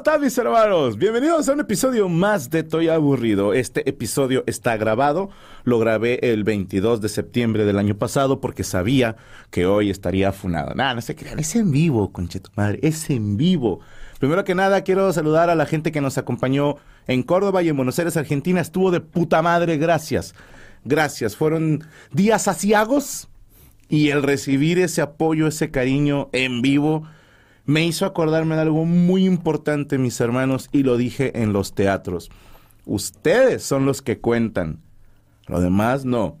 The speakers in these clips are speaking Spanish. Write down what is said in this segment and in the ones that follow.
Están mis hermanos? Bienvenidos a un episodio más de Toy Aburrido. Este episodio está grabado, lo grabé el 22 de septiembre del año pasado porque sabía que hoy estaría funado. Nada, no se crean, es en vivo, concheto madre, es en vivo. Primero que nada, quiero saludar a la gente que nos acompañó en Córdoba y en Buenos Aires, Argentina. Estuvo de puta madre, gracias. Gracias. Fueron días asiagos y el recibir ese apoyo, ese cariño en vivo me hizo acordarme de algo muy importante, mis hermanos, y lo dije en los teatros. Ustedes son los que cuentan. Lo demás no.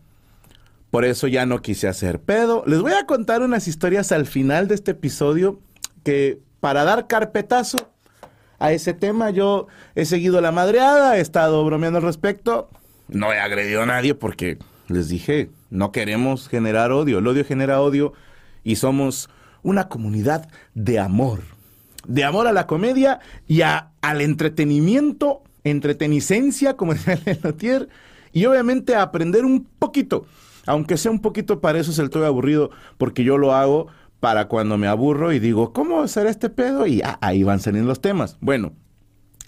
Por eso ya no quise hacer pedo. Les voy a contar unas historias al final de este episodio que para dar carpetazo a ese tema yo he seguido la madreada, he estado bromeando al respecto. No he agredido a nadie porque les dije, no queremos generar odio. El odio genera odio y somos una comunidad de amor. De amor a la comedia y a, al entretenimiento, entretenicencia, como decía Lenotier, y obviamente a aprender un poquito, aunque sea un poquito para eso es el todo aburrido, porque yo lo hago para cuando me aburro y digo, ¿cómo será este pedo? Y ahí van saliendo los temas. Bueno,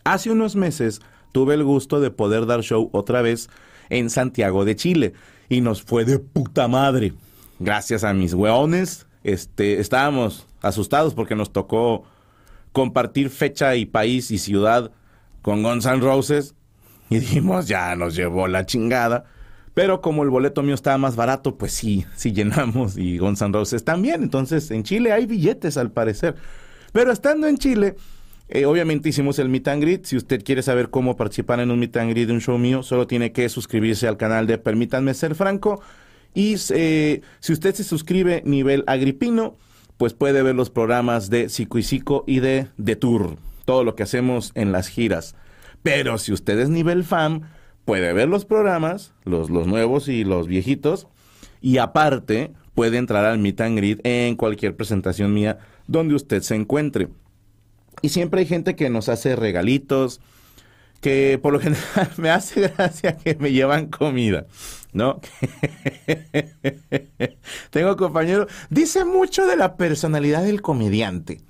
hace unos meses tuve el gusto de poder dar show otra vez en Santiago de Chile y nos fue de puta madre. Gracias a mis weones, este, estábamos asustados porque nos tocó compartir fecha y país y ciudad con Guns N' Roses y dijimos, ya nos llevó la chingada. Pero como el boleto mío estaba más barato, pues sí, sí llenamos y Guns N' Roses también. Entonces en Chile hay billetes al parecer. Pero estando en Chile, eh, obviamente hicimos el meet and greet. Si usted quiere saber cómo participar en un meet and greet de un show mío, solo tiene que suscribirse al canal de Permítanme Ser Franco. Y eh, si usted se suscribe nivel agripino, pues puede ver los programas de Psico y Psico y de The Tour, todo lo que hacemos en las giras. Pero si usted es nivel fan, puede ver los programas, los, los nuevos y los viejitos, y aparte puede entrar al Meet and Greet en cualquier presentación mía donde usted se encuentre. Y siempre hay gente que nos hace regalitos, que por lo general me hace gracia que me llevan comida, ¿no? tengo compañeros, dice mucho de la personalidad del comediante,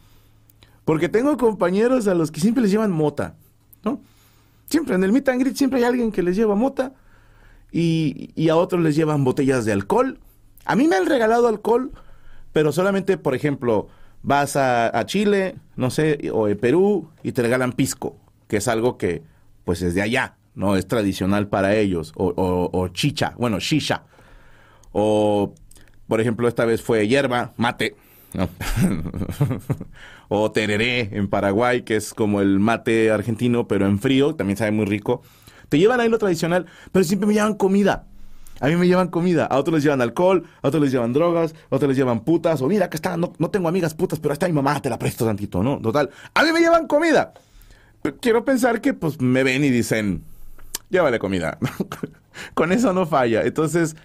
porque tengo compañeros a los que siempre les llevan mota, ¿no? Siempre en el meet and greet siempre hay alguien que les lleva mota y, y a otros les llevan botellas de alcohol. A mí me han regalado alcohol, pero solamente, por ejemplo, vas a, a Chile, no sé, o a Perú y te regalan pisco, que es algo que pues es de allá, ¿no? Es tradicional para ellos. O, o, chicha, bueno, shisha. O, por ejemplo, esta vez fue hierba, mate. o tereré en Paraguay, que es como el mate argentino, pero en frío, también sabe muy rico. Te llevan ahí lo tradicional, pero siempre me llevan comida. A mí me llevan comida, a otros les llevan alcohol, a otros les llevan drogas, a otros les llevan putas, o mira, acá está, no, no tengo amigas putas, pero está mi mamá, te la presto tantito, ¿no? Total, a mí me llevan comida quiero pensar que pues me ven y dicen, llévale comida. Con eso no falla. Entonces,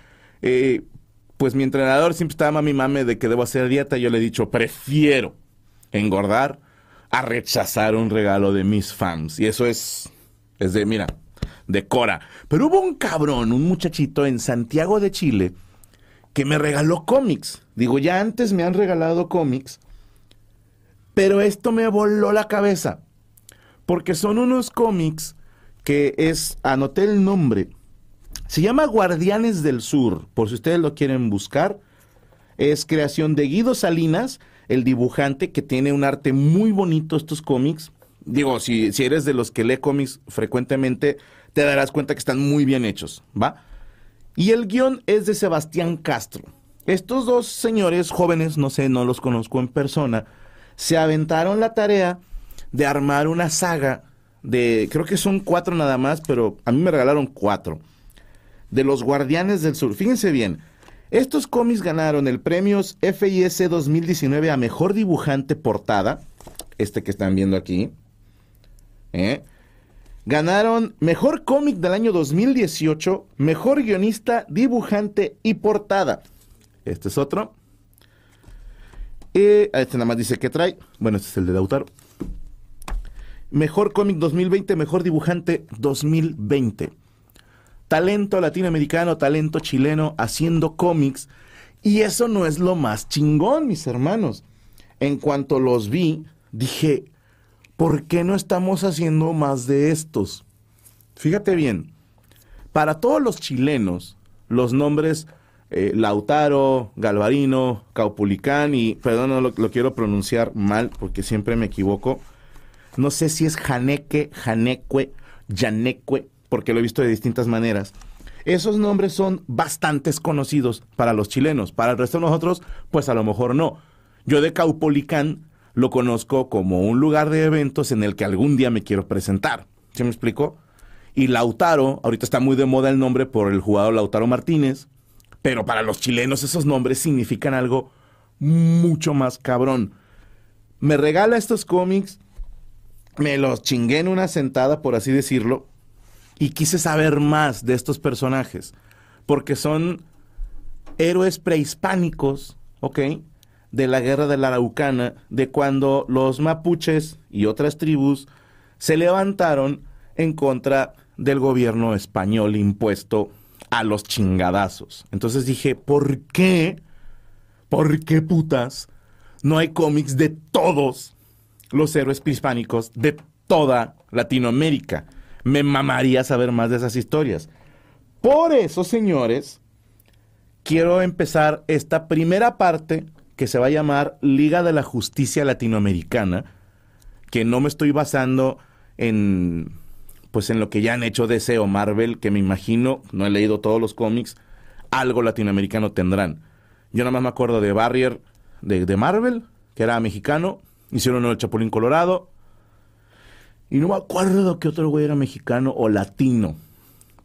eh, pues mi entrenador siempre estaba mami mame de que debo hacer dieta. Yo le he dicho, prefiero engordar a rechazar un regalo de mis fans. Y eso es, es de, mira, de Cora. Pero hubo un cabrón, un muchachito en Santiago de Chile, que me regaló cómics. Digo, ya antes me han regalado cómics, pero esto me voló la cabeza. Porque son unos cómics que es, anoté el nombre, se llama Guardianes del Sur, por si ustedes lo quieren buscar. Es creación de Guido Salinas, el dibujante que tiene un arte muy bonito estos cómics. Digo, si, si eres de los que lee cómics frecuentemente, te darás cuenta que están muy bien hechos, ¿va? Y el guion es de Sebastián Castro. Estos dos señores jóvenes, no sé, no los conozco en persona, se aventaron la tarea de armar una saga de, creo que son cuatro nada más, pero a mí me regalaron cuatro, de los Guardianes del Sur. Fíjense bien, estos cómics ganaron el premio FIS 2019 a Mejor Dibujante Portada, este que están viendo aquí. ¿eh? Ganaron Mejor Cómic del año 2018, Mejor Guionista, Dibujante y Portada. Este es otro. Y este nada más dice que trae. Bueno, este es el de Lautaro. Mejor cómic 2020, mejor dibujante 2020 talento latinoamericano, talento chileno haciendo cómics. Y eso no es lo más chingón, mis hermanos. En cuanto los vi, dije, ¿por qué no estamos haciendo más de estos? Fíjate bien, para todos los chilenos, los nombres eh, Lautaro, Galvarino, Caupulicán y, perdón, no lo, lo, quiero pronunciar mal porque siempre me equivoco. No sé si es Janeque, Janeque, Yaneque, porque lo he visto de distintas maneras. Esos nombres son bastantes conocidos para los chilenos, para el resto de nosotros, pues a lo mejor no. Yo de Caupolicán lo conozco como un lugar de eventos en el que algún día me quiero presentar. ¿Se me explicó? Y Lautaro, ahorita está muy de moda el nombre por el jugador Lautaro Martínez, pero para los chilenos esos nombres significan algo mucho más cabrón. Me regala estos cómics, me los chingué en una sentada, por así decirlo, y quise saber más de estos personajes, porque son héroes prehispánicos, ¿ok? De la guerra de la Araucana, de cuando los mapuches y otras tribus se levantaron en contra del gobierno español impuesto a los chingadazos. Entonces dije, ¿por qué? ¿Por qué putas no hay cómics de todos los héroes prehispánicos de toda Latinoamérica? me mamaría saber más de esas historias. Por eso, señores, quiero empezar esta primera parte que se va a llamar Liga de la Justicia Latinoamericana, que no me estoy basando en pues en lo que ya han hecho DC o Marvel, que me imagino, no he leído todos los cómics, algo latinoamericano tendrán. Yo nada más me acuerdo de Barrier de, de Marvel, que era mexicano, hicieron el Chapulín Colorado, y no me acuerdo que otro güey era mexicano o latino.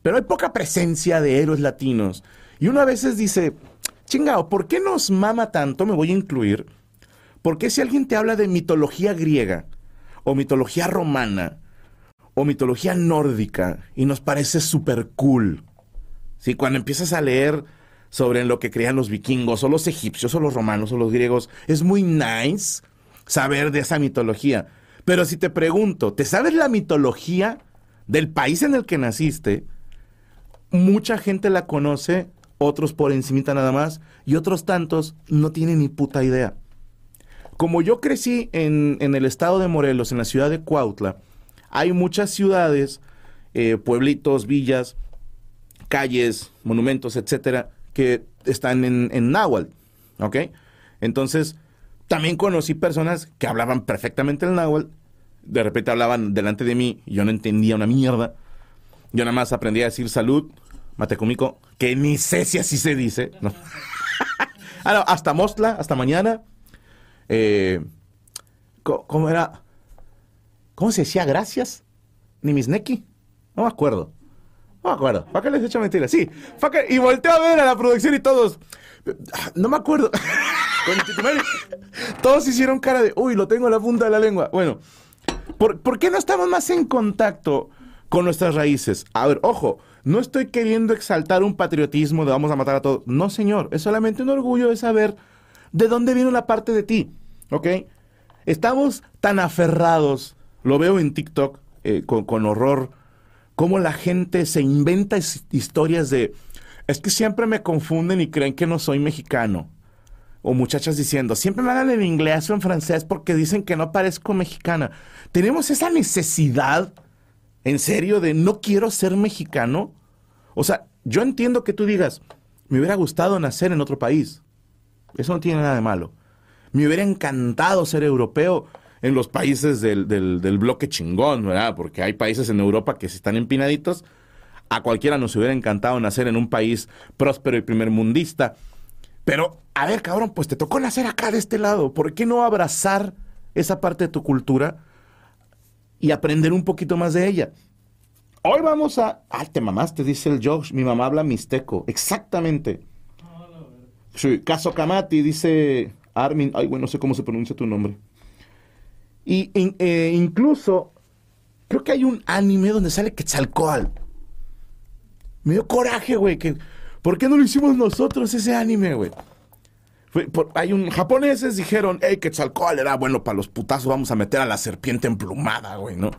Pero hay poca presencia de héroes latinos. Y uno a veces dice, chingao, ¿por qué nos mama tanto? Me voy a incluir. ¿Por qué si alguien te habla de mitología griega, o mitología romana, o mitología nórdica, y nos parece súper cool? ¿Sí? Cuando empiezas a leer sobre lo que creían los vikingos, o los egipcios, o los romanos, o los griegos, es muy nice saber de esa mitología. Pero si te pregunto, ¿te sabes la mitología del país en el que naciste? Mucha gente la conoce, otros por encimita nada más, y otros tantos no tienen ni puta idea. Como yo crecí en, el estado de Morelos, en la ciudad de Cuautla, hay muchas ciudades, eh, pueblitos, villas, calles, monumentos, etcétera, que están en, en náhuatl, ¿ok? Entonces, también conocí personas que hablaban perfectamente el náhuatl, de repente hablaban delante de mí yo no entendía una mierda. Yo nada más aprendí a decir salud, matecomico, que ni sé si así se dice. ah, hasta Mostla, hasta mañana. Eh, ¿Cómo era? ¿Cómo se decía gracias? Ni mis neki. No me acuerdo. No me acuerdo. ¿Para qué les he hecho mentiras? Sí. Y volteo a ver a la producción y todos. No me acuerdo. Todos hicieron cara de, uy, lo tengo en la punta de la lengua. Bueno, ¿por, qué no estamos más en contacto con nuestras raíces? A ver, ojo, no estoy queriendo exaltar un patriotismo de vamos a matar a todos. No, señor, es solamente un orgullo de saber de dónde viene la parte de ti, ¿ok? Estamos tan aferrados, lo veo en TikTok eh, con, horror, cómo la gente se inventa historias de, es que siempre me confunden y creen que no soy mexicano. O muchachas diciendo, siempre me hablan en inglés o en francés porque dicen que no parezco mexicana. Tenemos esa necesidad, en serio, de no quiero ser mexicano. O sea, yo entiendo que tú digas, me hubiera gustado nacer en otro país. Eso no tiene nada de malo. Me hubiera encantado ser europeo en los países del, del, bloque chingón, ¿verdad? Porque hay países en Europa que se están empinaditos. A cualquiera nos hubiera encantado nacer en un país próspero y primermundista. Pero, a ver, cabrón, pues te tocó nacer acá de este lado. ¿Por qué no abrazar esa parte de tu cultura y aprender un poquito más de ella? Hoy vamos a. Ah, te mamaste, dice el Josh. Mi mamá habla mixteco. Exactamente. Sí, Caso Kamati, dice Armin. Ay, bueno, no sé cómo se pronuncia tu nombre. Y eh, incluso, creo que hay un anime donde sale Quetzalcoatl. Me dio coraje, güey. Que, ¿Por qué no lo hicimos nosotros ese anime, güey? hay un japoneses dijeron, hey, Quetzalcoatl era bueno para los putazos, vamos a meter a la serpiente emplumada, güey, ¿no?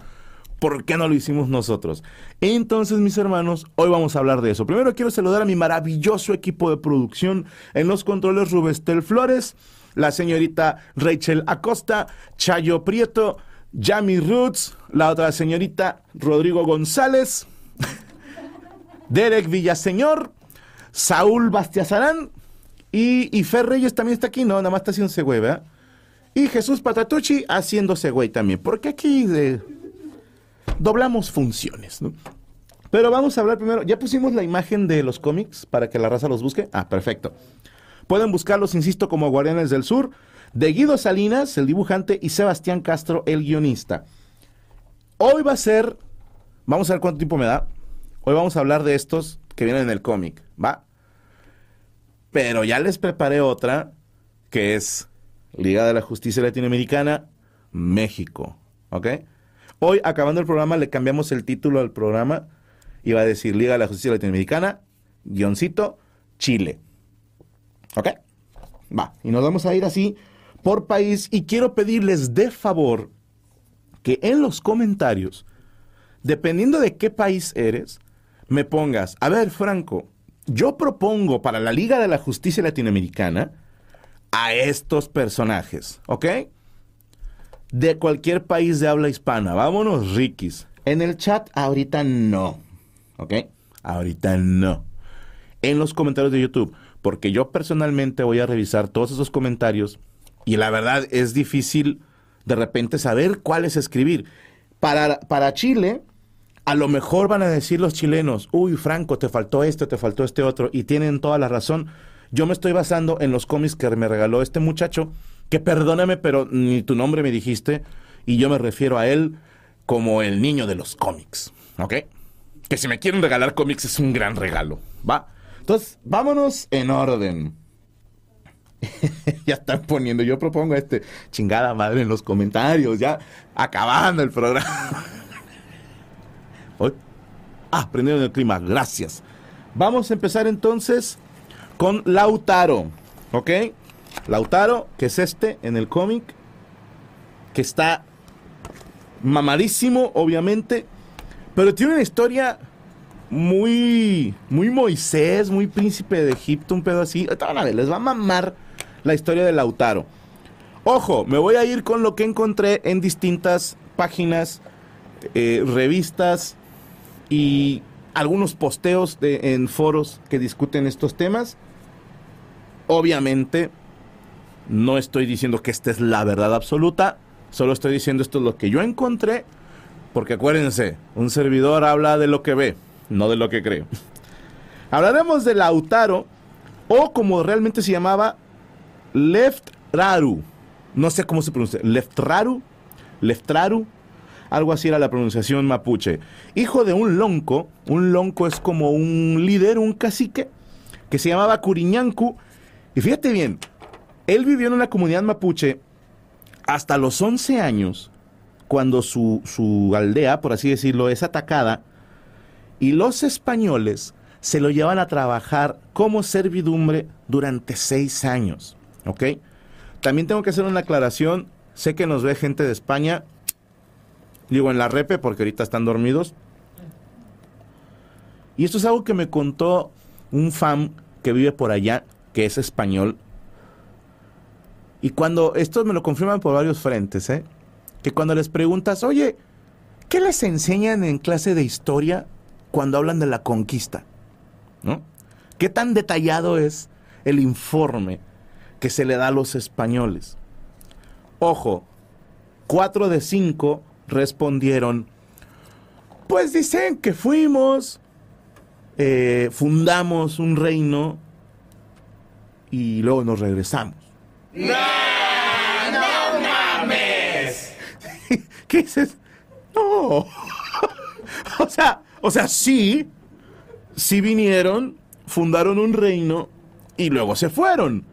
¿Por qué no lo hicimos nosotros? Entonces, mis hermanos, hoy vamos a hablar de eso. Primero quiero saludar a mi maravilloso equipo de producción en los controles Rubestel Flores, la señorita Rachel Acosta, Chayo Prieto, Yami Roots, la otra señorita Rodrigo González, Derek Villaseñor, Saúl Bastiazarán y, Fer Reyes también está aquí, no, nada más está haciéndose güey, ¿verdad? Y Jesús Patatucci haciéndose güey también, porque aquí doblamos funciones, ¿no? Pero vamos a hablar primero, ya pusimos la imagen de los cómics para que la raza los busque. Ah, perfecto. Pueden buscarlos, insisto, como Guardianes del Sur, de Guido Salinas, el dibujante, y Sebastián Castro, el guionista. Hoy va a ser, vamos a ver cuánto tiempo me da. Hoy vamos a hablar de estos que vienen en el cómic, ¿va? Pero ya les preparé otra, que es Liga de la Justicia Latinoamericana, México, ¿ok? Hoy, acabando el programa, le cambiamos el título al programa. Iba a decir Liga de la Justicia Latinoamericana, guioncito, Chile. ¿Ok? Va, y nos vamos a ir así por país y quiero pedirles de favor que en los comentarios, dependiendo de qué país eres, me pongas, a ver, Franco, yo propongo para la Liga de la Justicia Latinoamericana a estos personajes, ¿ok? De cualquier país de habla hispana. Vámonos, Rikis. En el chat ahorita no, ¿ok? Ahorita no. En los comentarios de YouTube porque yo personalmente voy a revisar todos esos comentarios y la verdad es difícil de repente saber cuáles escribir. Para, para Chile, a lo mejor van a decir los chilenos, uy, Franco, te faltó esto, te faltó este otro, y tienen toda la razón. Yo me estoy basando en los cómics que me regaló este muchacho, que perdóname, pero ni tu nombre me dijiste, y yo me refiero a él como el niño de los cómics, ¿ok? Que si me quieren regalar cómics es un gran regalo, ¿va? Entonces, vámonos en orden. ya están poniendo, yo propongo este chingada madre en los comentarios, ya acabando el programa. Hoy, ah, prendieron el clima, gracias. Vamos a empezar entonces con Lautaro, ¿ok? Lautaro, que es este en el cómic, que está mamadísimo, obviamente, pero tiene una historia muy, muy Moisés, muy príncipe de Egipto, un pedo así. ver, les va a mamar la historia de Lautaro. Ojo, me voy a ir con lo que encontré en distintas páginas, eh, revistas y algunos posteos en foros que discuten estos temas. Obviamente, no estoy diciendo que esta es la verdad absoluta, solo estoy diciendo esto es lo que yo encontré, porque acuérdense, un servidor habla de lo que ve no de lo que creo. Hablaremos de Lautaro, o como realmente se llamaba, Leftraru. No sé cómo se pronuncia. Leftraru, Leftraru, algo así era la pronunciación mapuche. Hijo de un lonco, un lonco es como un líder, un cacique, que se llamaba Curiñancu. Y fíjate bien, él vivió en una comunidad mapuche hasta los 11 años, cuando su, su aldea, por así decirlo, es atacada y los españoles se lo llevan a trabajar como servidumbre durante seis años. ¿Ok? También tengo que hacer una aclaración. Sé que nos ve gente de España. Digo en la repe porque ahorita están dormidos. Y esto es algo que me contó un fan que vive por allá, que es español. Y cuando, esto me lo confirman por varios frentes, ¿eh? Que cuando les preguntas, oye, ¿qué les enseñan en clase de historia cuando hablan de la conquista? ¿No? ¿Qué tan detallado es el informe que se le da a los españoles? Ojo, cuatro de cinco respondieron, pues dicen que fuimos, eh, fundamos un reino y luego nos regresamos. ¡No, no mames! ¿Qué dices? No. o sea, o sea, sí, sí vinieron, fundaron un reino y luego se fueron.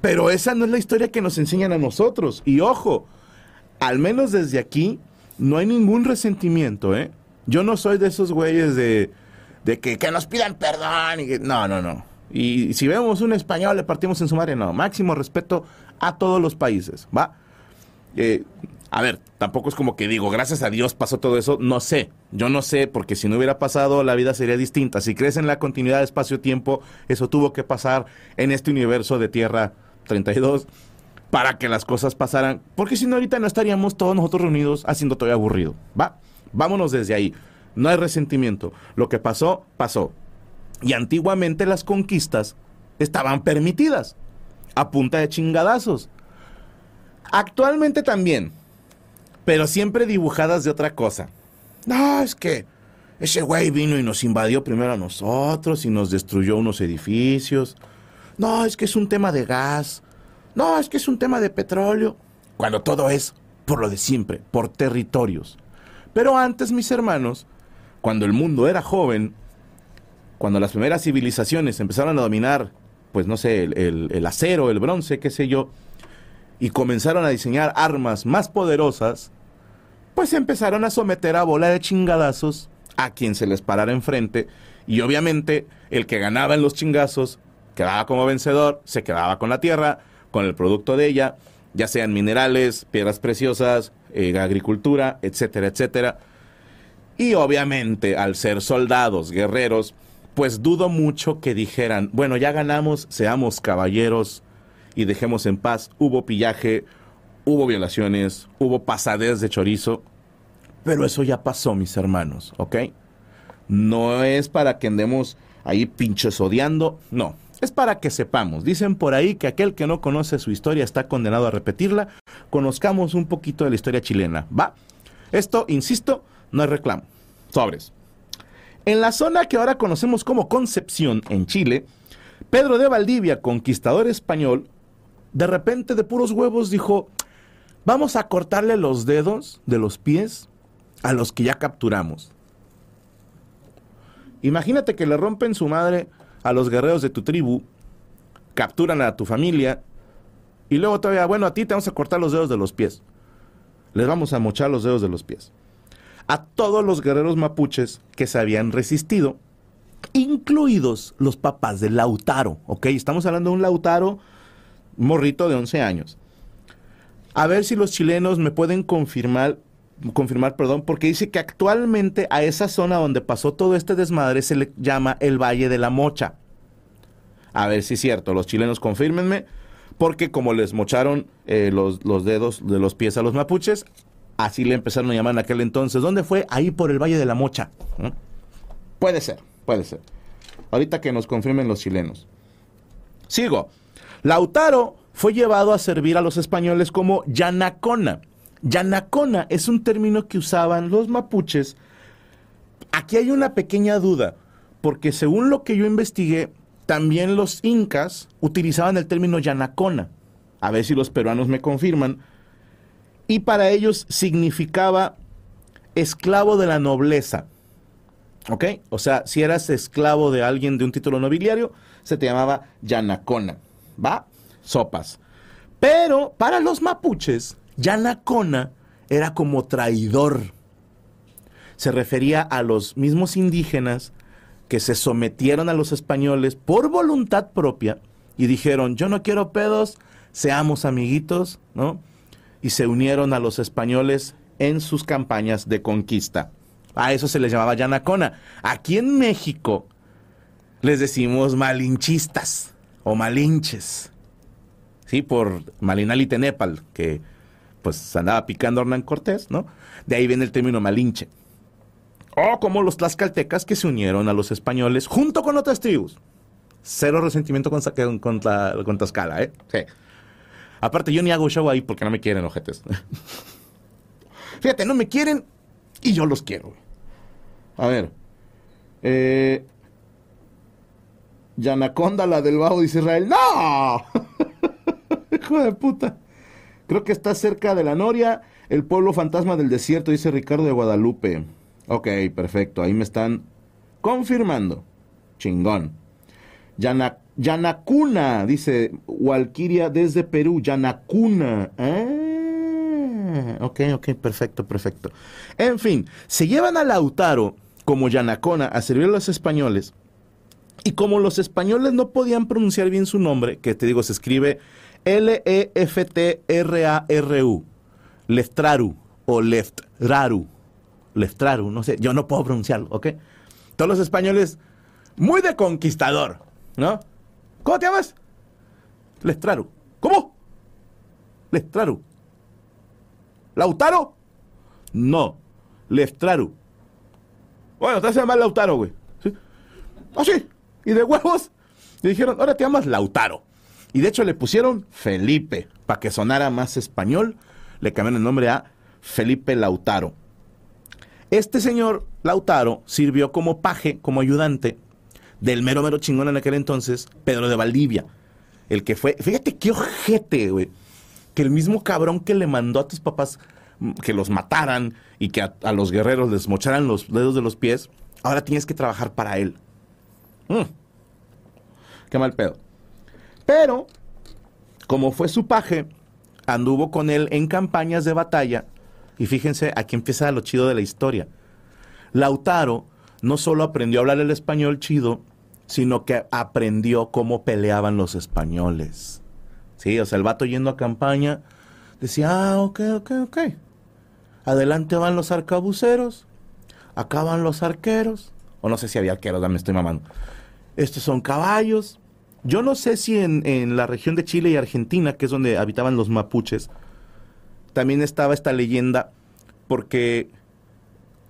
Pero esa no es la historia que nos enseñan a nosotros. Y ojo, al menos desde aquí, no hay ningún resentimiento, ¿eh? Yo no soy de esos güeyes de, de que, nos pidan perdón. Y que, no, no, no. Y si vemos un español, le partimos en su madre. No, máximo respeto a todos los países, ¿va? Eh, a ver, tampoco es como que digo, gracias a Dios pasó todo eso. No sé, yo no sé, porque si no hubiera pasado, la vida sería distinta. Si crees en la continuidad de espacio-tiempo, eso tuvo que pasar en este universo de Tierra 32 para que las cosas pasaran. Porque si no, ahorita no estaríamos todos nosotros reunidos haciendo todo aburrido, ¿va? Vámonos desde ahí. No hay resentimiento. Lo que pasó, pasó. Y antiguamente las conquistas estaban permitidas, a punta de chingadazos. Actualmente también, pero siempre dibujadas de otra cosa. No, es que ese güey vino y nos invadió primero a nosotros y nos destruyó unos edificios. No, es que es un tema de gas. No, es que es un tema de petróleo. Cuando todo es por lo de siempre, por territorios. Pero antes, mis hermanos, cuando el mundo era joven, cuando las primeras civilizaciones empezaron a dominar, pues no sé, el, acero, el bronce, qué sé yo, y comenzaron a diseñar armas más poderosas, pues empezaron a someter a bola de chingadazos a quien se les parara enfrente, y obviamente el que ganaba en los chingazos quedaba como vencedor, se quedaba con la tierra, con el producto de ella, ya sean minerales, piedras preciosas, eh, agricultura, etcétera, etcétera. Y obviamente, al ser soldados, guerreros, pues dudo mucho que dijeran, bueno, ya ganamos, seamos caballeros y dejemos en paz. Hubo pillaje, hubo violaciones, hubo pasadez de chorizo, pero eso ya pasó, mis hermanos, ¿ok? No es para que andemos ahí pinches odiando, no, es para que sepamos. Dicen por ahí que aquel que no conoce su historia está condenado a repetirla. Conozcamos un poquito de la historia chilena, ¿va? Esto, insisto, no es reclamo. Sobres. En la zona que ahora conocemos como Concepción, en Chile, Pedro de Valdivia, conquistador español, de repente de puros huevos dijo, vamos a cortarle los dedos de los pies a los que ya capturamos. Imagínate que le rompen su madre a los guerreros de tu tribu, capturan a tu familia y luego todavía, bueno, a ti te vamos a cortar los dedos de los pies. Les vamos a mochar los dedos de los pies a todos los guerreros mapuches que se habían resistido, incluidos los papás de Lautaro, ¿ok? Estamos hablando de un Lautaro morrito de 11 años. A ver si los chilenos me pueden confirmar, confirmar, perdón, porque dice que actualmente a esa zona donde pasó todo este desmadre se le llama el Valle de la Mocha. A ver si es cierto, los chilenos confírmenme, porque como les mocharon eh, los, los dedos de los pies a los mapuches, Así le empezaron a llamar en aquel entonces. ¿Dónde fue? Ahí por el Valle de la Mocha. Puede ser, puede ser. Ahorita que nos confirmen los chilenos. Sigo. Lautaro fue llevado a servir a los españoles como yanacona. Yanacona es un término que usaban los mapuches. Aquí hay una pequeña duda, porque según lo que yo investigué, también los incas utilizaban el término yanacona. A ver si los peruanos me confirman y para ellos significaba esclavo de la nobleza. ¿Ok? O sea, si eras esclavo de alguien de un título nobiliario, se te llamaba Yanacona. ¿Va? Sopas. Pero para los mapuches, Yanacona era como traidor. Se refería a los mismos indígenas que se sometieron a los españoles por voluntad propia y dijeron, yo no quiero pedos, seamos amiguitos, ¿no? y se unieron a los españoles en sus campañas de conquista. A eso se les llamaba Yanacona. Aquí en México les decimos malinchistas o malinches. Sí, por Malinali Tenepal, que pues andaba picando a Hernán Cortés, ¿no? De ahí viene el término malinche. O como los tlaxcaltecas que se unieron a los españoles junto con otras tribus. Cero resentimiento con, con, con, con Tlaxcala, ¿eh? Sí. Aparte, yo ni hago show ahí porque no me quieren, ojetes. Fíjate, no me quieren y yo los quiero. A ver. Eh, Yanaconda, la del bajo, dice Israel. ¡No! Hijo de puta. Creo que está cerca de la Noria, el pueblo fantasma del desierto, dice Ricardo de Guadalupe. Ok, perfecto. Ahí me están confirmando. Chingón. Yanacuna, dice Walkiria desde Perú. Yanacuna. Ah, ok, ok, perfecto, perfecto. En fin, se llevan a Lautaro como Yanacona a servir a los españoles. Y como los españoles no podían pronunciar bien su nombre, que te digo, se escribe L-E-F-T-R-A-R-U, Leftraru o Leftraru, Leftraru, no sé, yo no puedo pronunciarlo, ¿ok? Todos los españoles, muy de conquistador, ¿no? ¿Cómo te llamas? Leftraru. ¿Cómo? Leftraru. ¿Lautaro? No, Leftraru. Bueno, te hace llamar Lautaro, güey. Ah, sí. Y de huevos. Le dijeron, ahora te llamas Lautaro. Y de hecho le pusieron Felipe, para que sonara más español. Le cambiaron el nombre a Felipe Lautaro. Este señor Lautaro sirvió como paje, como ayudante del mero mero chingón en aquel entonces, Pedro de Valdivia. El que fue, fíjate qué ojete, güey. Que el mismo cabrón que le mandó a tus papás mm, que los mataran y que a, los guerreros les mocharan los dedos de los pies, ahora tienes que trabajar para él. Mm. Qué mal pedo. Pero, como fue su paje, anduvo con él en campañas de batalla. Y fíjense, aquí empieza lo chido de la historia. Lautaro no solo aprendió a hablar el español chido, sino que aprendió cómo peleaban los españoles. Sí, o sea, el vato yendo a campaña decía, ah, ok, ok, ok. Adelante van los arcabuceros, acá van los arqueros, o no sé si había arqueros, me estoy mamando. Estos son caballos, yo no sé si en, la región de Chile y Argentina, que es donde habitaban los mapuches, también estaba esta leyenda, porque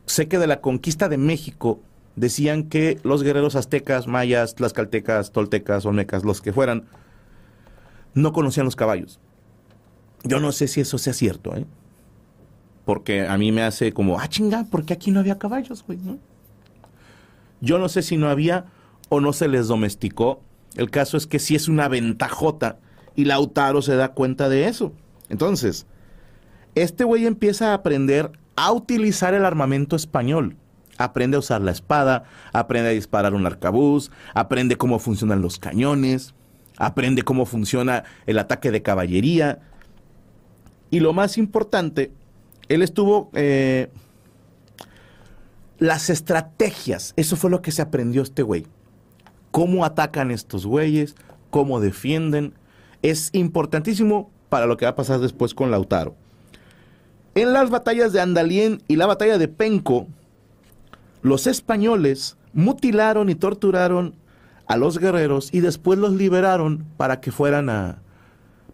sé que de la conquista de México decían que los guerreros aztecas, mayas, tlaxcaltecas, toltecas, olmecas, los que fueran, no conocían los caballos. Yo no sé si eso sea cierto, ¿eh? Porque a mí me hace como, ah, chinga, ¿por qué aquí no había caballos, güey? Yo no sé si no había o no se les domesticó el caso es que sí es una ventajota y Lautaro se da cuenta de eso. Entonces, este güey empieza a aprender a utilizar el armamento español. Aprende a usar la espada, aprende a disparar un arcabuz, aprende cómo funcionan los cañones, aprende cómo funciona el ataque de caballería. Y lo más importante, él estuvo... Eh, las estrategias, eso fue lo que se aprendió este güey cómo atacan estos güeyes, cómo defienden. Es importantísimo para lo que va a pasar después con Lautaro. En las batallas de Andalien y la batalla de Penco, los españoles mutilaron y torturaron a los guerreros y después los liberaron para que fueran a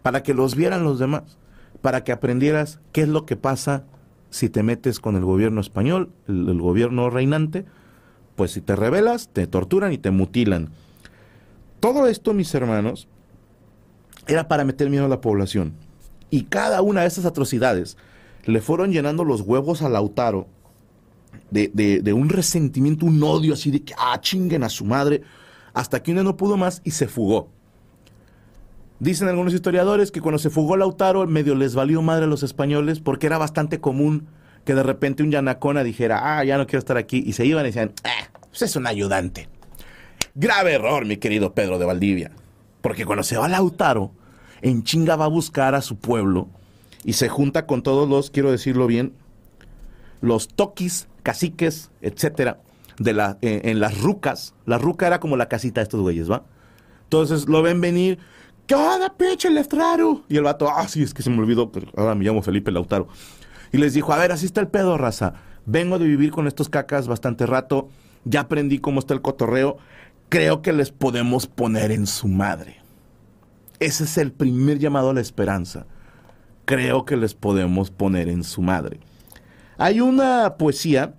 para que los vieran los demás, para que aprendieras qué es lo que pasa si te metes con el gobierno español, el gobierno reinante, pues si te rebelas, te torturan y te mutilan. Todo esto, mis hermanos, era para meter miedo a la población. Y cada una de esas atrocidades le fueron llenando los huevos a Lautaro de, un resentimiento, un odio así de que, ah, chinguen a su madre, hasta que uno no pudo más y se fugó. Dicen algunos historiadores que cuando se fugó Lautaro, medio les valió madre a los españoles porque era bastante común que de repente un Yanacona dijera, ah, ya no quiero estar aquí, y se iban y decían, ah, pues es un ayudante. Grave error, mi querido Pedro de Valdivia, porque cuando se va Lautaro, en chinga va a buscar a su pueblo y se junta con todos los, quiero decirlo bien, los toquis, caciques, etcétera, de la, eh, en las rucas. La ruca era como la casita de estos güeyes, ¿va? Entonces lo ven venir, cada pinche Leftraro! Y el vato, ah, sí, es que se me olvidó, pero ahora me llamo Felipe Lautaro. Y les dijo, a ver, así está el pedo, raza. vengo de vivir con estos cacas bastante rato, ya aprendí cómo está el cotorreo, creo que les podemos poner en su madre. Ese es el primer llamado a la esperanza. Creo que les podemos poner en su madre. Hay una poesía,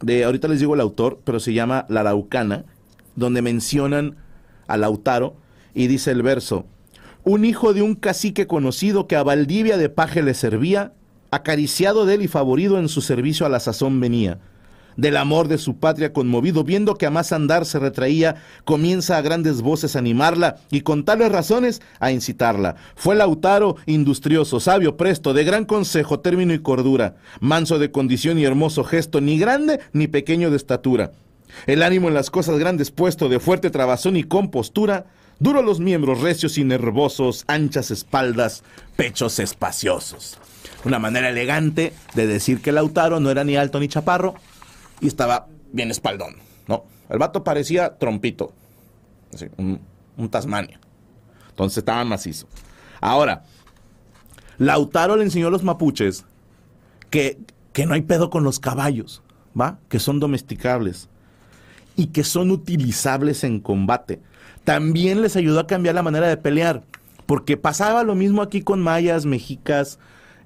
de ahorita les digo el autor, pero se llama La Araucana, donde mencionan a Lautaro y dice el verso, un hijo de un cacique conocido que a Valdivia de paje le servía, acariciado de él y favorido en su servicio a la sazón venía. Del amor de su patria conmovido, viendo que a más andar se retraía, comienza a grandes voces a animarla y con tales razones a incitarla. Fue Lautaro industrioso, sabio, presto, de gran consejo, término y cordura, manso de condición y hermoso gesto, ni grande ni pequeño de estatura. El ánimo en las cosas grandes puesto, de fuerte trabazón y compostura, duro los miembros recios y nervosos, anchas espaldas, pechos espaciosos una manera elegante de decir que Lautaro no era ni alto ni chaparro y estaba bien espaldón, ¿no? El vato parecía trompito, así, un, Tasmania. Entonces estaba macizo. Ahora, Lautaro le enseñó a los mapuches que, que no hay pedo con los caballos, ¿va? Que son domesticables y que son utilizables en combate. También les ayudó a cambiar la manera de pelear, porque pasaba lo mismo aquí con mayas, mexicas,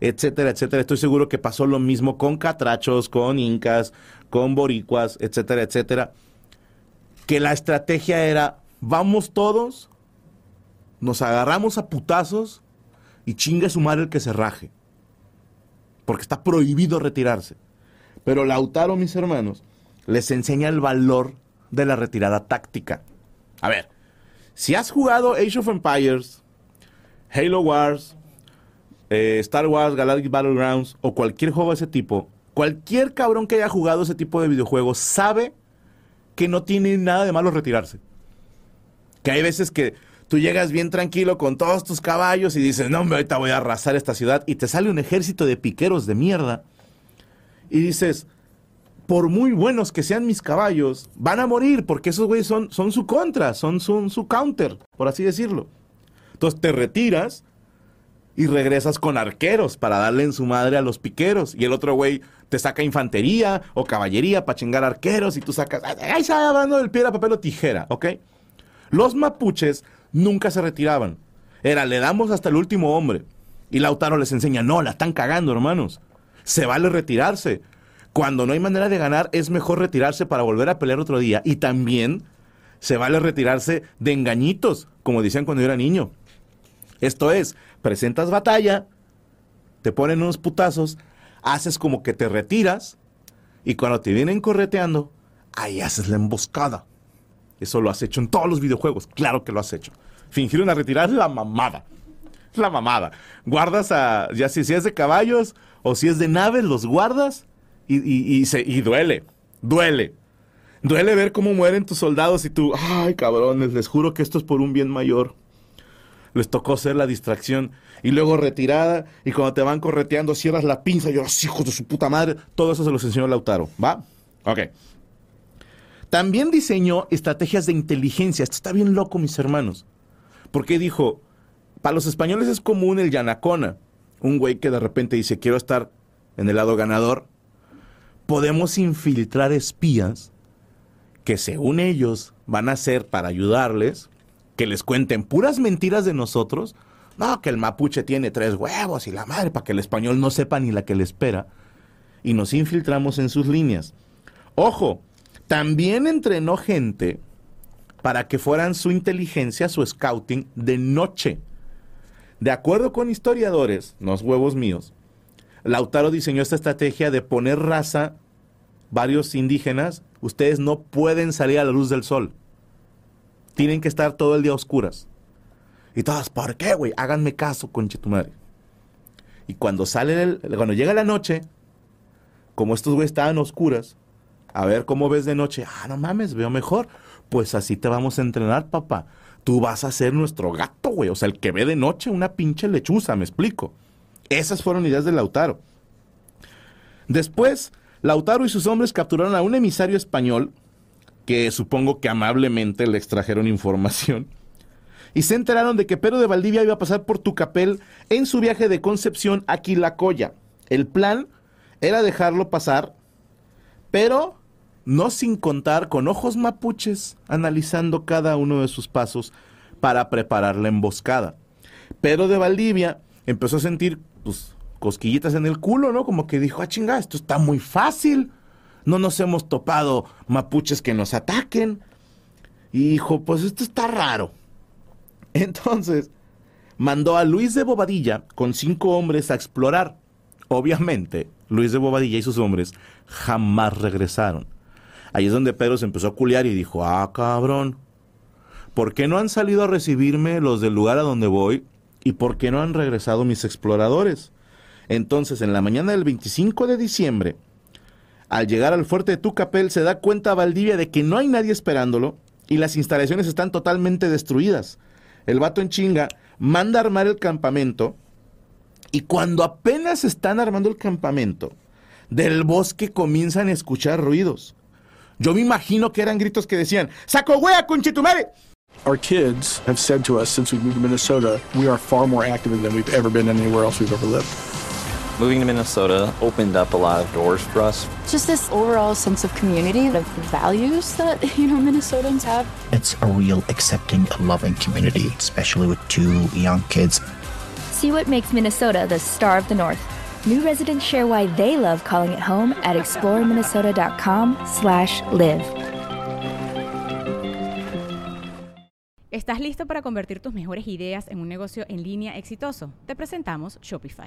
etcétera, etcétera. Estoy seguro que pasó lo mismo con catrachos, con incas, con boricuas, etcétera, etcétera. Que la estrategia era, vamos todos, nos agarramos a putazos y chingue su madre el que se raje. Porque está prohibido retirarse. Pero Lautaro, mis hermanos, les enseña el valor de la retirada táctica. A ver, si has jugado Age of Empires, Halo Wars, eh, Star Wars, Galactic Battlegrounds o cualquier juego de ese tipo, cualquier cabrón que haya jugado ese tipo de videojuegos sabe que no tiene nada de malo retirarse. Que hay veces que tú llegas bien tranquilo con todos tus caballos y dices, no, hombre, ahorita voy a arrasar esta ciudad y te sale un ejército de piqueros de mierda. Y dices, por muy buenos que sean mis caballos, van a morir porque esos güeyes son, son su contra, son, son su counter, por así decirlo. Entonces te retiras y regresas con arqueros para darle en su madre a los piqueros. Y el otro güey te saca infantería o caballería para chingar arqueros y tú sacas. Ahí está hablando del piedra, papel o tijera, ¿ok? Los mapuches nunca se retiraban. Era, le damos hasta el último hombre. Y Lautaro les enseña, no, la están cagando, hermanos. Se vale retirarse. Cuando no hay manera de ganar, es mejor retirarse para volver a pelear otro día. Y también se vale retirarse de engañitos, como decían cuando yo era niño. Esto es, presentas batalla, te ponen unos putazos, haces como que te retiras y cuando te vienen correteando, ahí haces la emboscada. Eso lo has hecho en todos los videojuegos, claro que lo has hecho. Fingir una retirada es la mamada. La mamada. Guardas a, ya si, es de caballos o si es de naves, los guardas y, y, se, y duele, duele. Duele ver cómo mueren tus soldados y tú, ay cabrones, les juro que esto es por un bien mayor les tocó ser la distracción. Y luego retirada, y cuando te van correteando, cierras la pinza y los hijos de su puta madre. Todo eso se los enseñó Lautaro, ¿va? Ok. También diseñó estrategias de inteligencia. Esto está bien loco, mis hermanos. Porque dijo, para los españoles es común el yanacona. Un güey que de repente dice, quiero estar en el lado ganador. Podemos infiltrar espías que según ellos van a ser para ayudarles, que les cuenten puras mentiras de nosotros. No, que el mapuche tiene tres huevos y la madre, para que el español no sepa ni la que le espera. Y nos infiltramos en sus líneas. Ojo, también entrenó gente para que fueran su inteligencia, su scouting de noche. De acuerdo con historiadores, no huevos míos, Lautaro diseñó esta estrategia de poner raza, varios indígenas, ustedes no pueden salir a la luz del sol tienen que estar todo el día oscuras. Y todas, ¿por qué, güey? Háganme caso, conche tu madre. Y cuando sale el, cuando llega la noche, como estos güeyes estaban oscuras, a ver cómo ves de noche. Ah, no mames, veo mejor. Pues así te vamos a entrenar, papá. Tú vas a ser nuestro gato, güey. O sea, el que ve de noche una pinche lechuza, me explico. Esas fueron ideas de Lautaro. Después, Lautaro y sus hombres capturaron a un emisario español que supongo que amablemente le extrajeron información, y se enteraron de que Pedro de Valdivia iba a pasar por Tucapel en su viaje de Concepción a Quilacoya. El plan era dejarlo pasar pero no sin contar con ojos mapuches analizando cada uno de sus pasos para preparar la emboscada. Pedro de Valdivia empezó a sentir pues, cosquillitas en el culo, ¿no? Como que dijo, ah, chinga, esto está muy fácil. No nos hemos topado mapuches que nos ataquen. Y dijo, pues esto está raro. Entonces, mandó a Luis de Bobadilla con cinco hombres a explorar. Obviamente, Luis de Bobadilla y sus hombres jamás regresaron. Ahí es donde Pedro se empezó a culiar y dijo, ah, cabrón, ¿por qué no han salido a recibirme los del lugar a donde voy? ¿Y por qué no han regresado mis exploradores? Entonces, en la mañana del 25 de diciembre, al llegar al fuerte de Tucapel, se da cuenta Valdivia de que no hay nadie esperándolo y las instalaciones están totalmente destruidas. El vato en chinga manda a armar el campamento y cuando apenas están armando el campamento, del bosque comienzan a escuchar ruidos. Yo me imagino que eran gritos que decían, ¡Saco wea, conchetumare! Our kids have said to us since we moved to Minnesota, we are far more active than we've ever been anywhere else we've ever lived. Moving to Minnesota opened up a lot of doors for us. Just this overall sense of community, of values that, you know, Minnesotans have. It's a real accepting, loving community, especially with two young kids. See what makes Minnesota the star of the North. New residents share why they love calling it home at exploreminnesota.com/live. ¿Estás listo para convertir tus mejores ideas en un negocio en línea exitoso? Te presentamos Shopify.